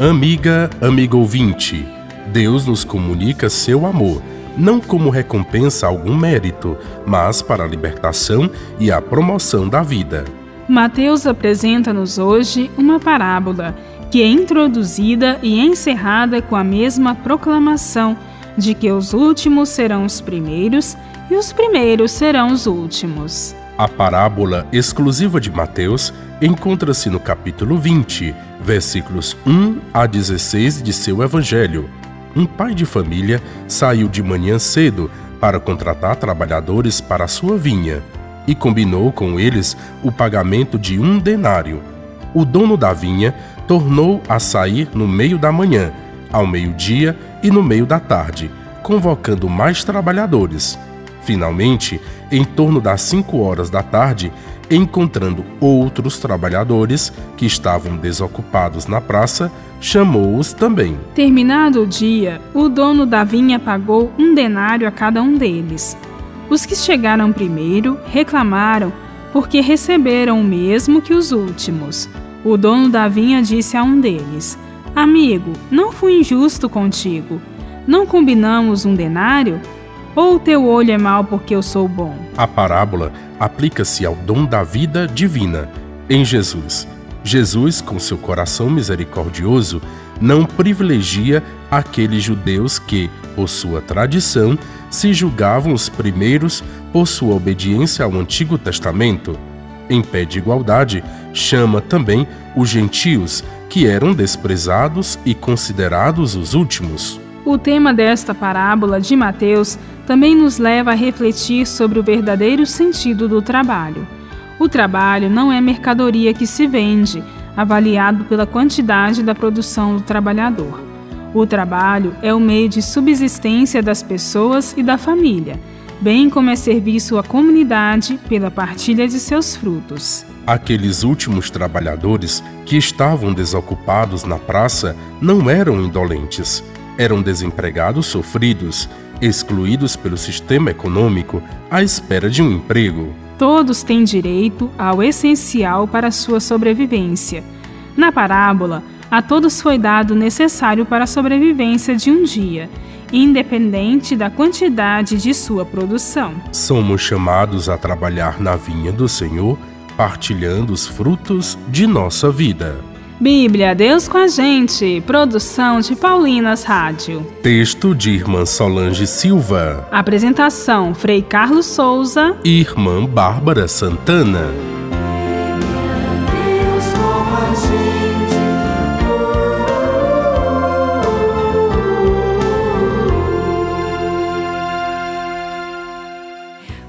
Amiga, amigo ouvinte, Deus nos comunica seu amor, não como recompensa a algum mérito, mas para a libertação e a promoção da vida. Mateus apresenta-nos hoje uma parábola que é introduzida e encerrada com a mesma proclamação de que os últimos serão os primeiros e os primeiros serão os últimos. A parábola exclusiva de Mateus encontra-se no capítulo 20, versículos 1 a 16 de seu evangelho. Um pai de família saiu de manhã cedo para contratar trabalhadores para a sua vinha e combinou com eles o pagamento de um denário. O dono da vinha tornou a sair no meio da manhã, ao meio-dia e no meio da tarde, convocando mais trabalhadores. Finalmente, em torno das 5 horas da tarde, encontrando outros trabalhadores que estavam desocupados na praça, chamou-os também. Terminado o dia, o dono da vinha pagou um denário a cada um deles. Os que chegaram primeiro reclamaram porque receberam o mesmo que os últimos. O dono da vinha disse a um deles: Amigo, não fui injusto contigo. Não combinamos um denário? Ou o teu olho é mau porque eu sou bom? A parábola aplica-se ao dom da vida divina em Jesus. Jesus, com seu coração misericordioso, não privilegia aqueles judeus que, por sua tradição, se julgavam os primeiros por sua obediência ao Antigo Testamento. Em pé de igualdade, chama também os gentios, que eram desprezados e considerados os últimos. O tema desta parábola de Mateus também nos leva a refletir sobre o verdadeiro sentido do trabalho. O trabalho não é mercadoria que se vende, avaliado pela quantidade da produção do trabalhador. O trabalho é o meio de subsistência das pessoas e da família, bem como é serviço à comunidade pela partilha de seus frutos. Aqueles últimos trabalhadores que estavam desocupados na praça não eram indolentes eram desempregados sofridos, excluídos pelo sistema econômico à espera de um emprego. Todos têm direito ao essencial para sua sobrevivência. Na parábola, a todos foi dado o necessário para a sobrevivência de um dia, independente da quantidade de sua produção. Somos chamados a trabalhar na vinha do Senhor, partilhando os frutos de nossa vida. Bíblia, Deus com a gente. Produção de Paulinas Rádio. Texto de Irmã Solange Silva. Apresentação: Frei Carlos Souza e Irmã Bárbara Santana.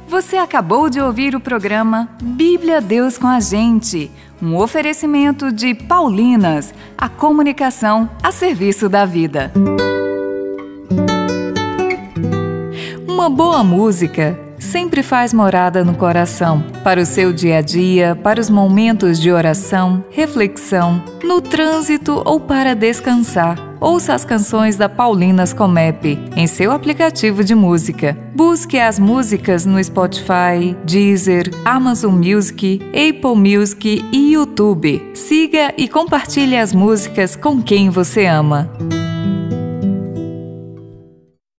Você acabou de ouvir o programa Bíblia Deus com a gente um oferecimento de Paulinas, a comunicação a serviço da vida. Uma boa música sempre faz morada no coração, para o seu dia a dia, para os momentos de oração, reflexão, no trânsito ou para descansar. Ouça as canções da Paulinas Comep em seu aplicativo de música. Busque as músicas no Spotify, Deezer, Amazon Music, Apple Music e YouTube. Siga e compartilhe as músicas com quem você ama.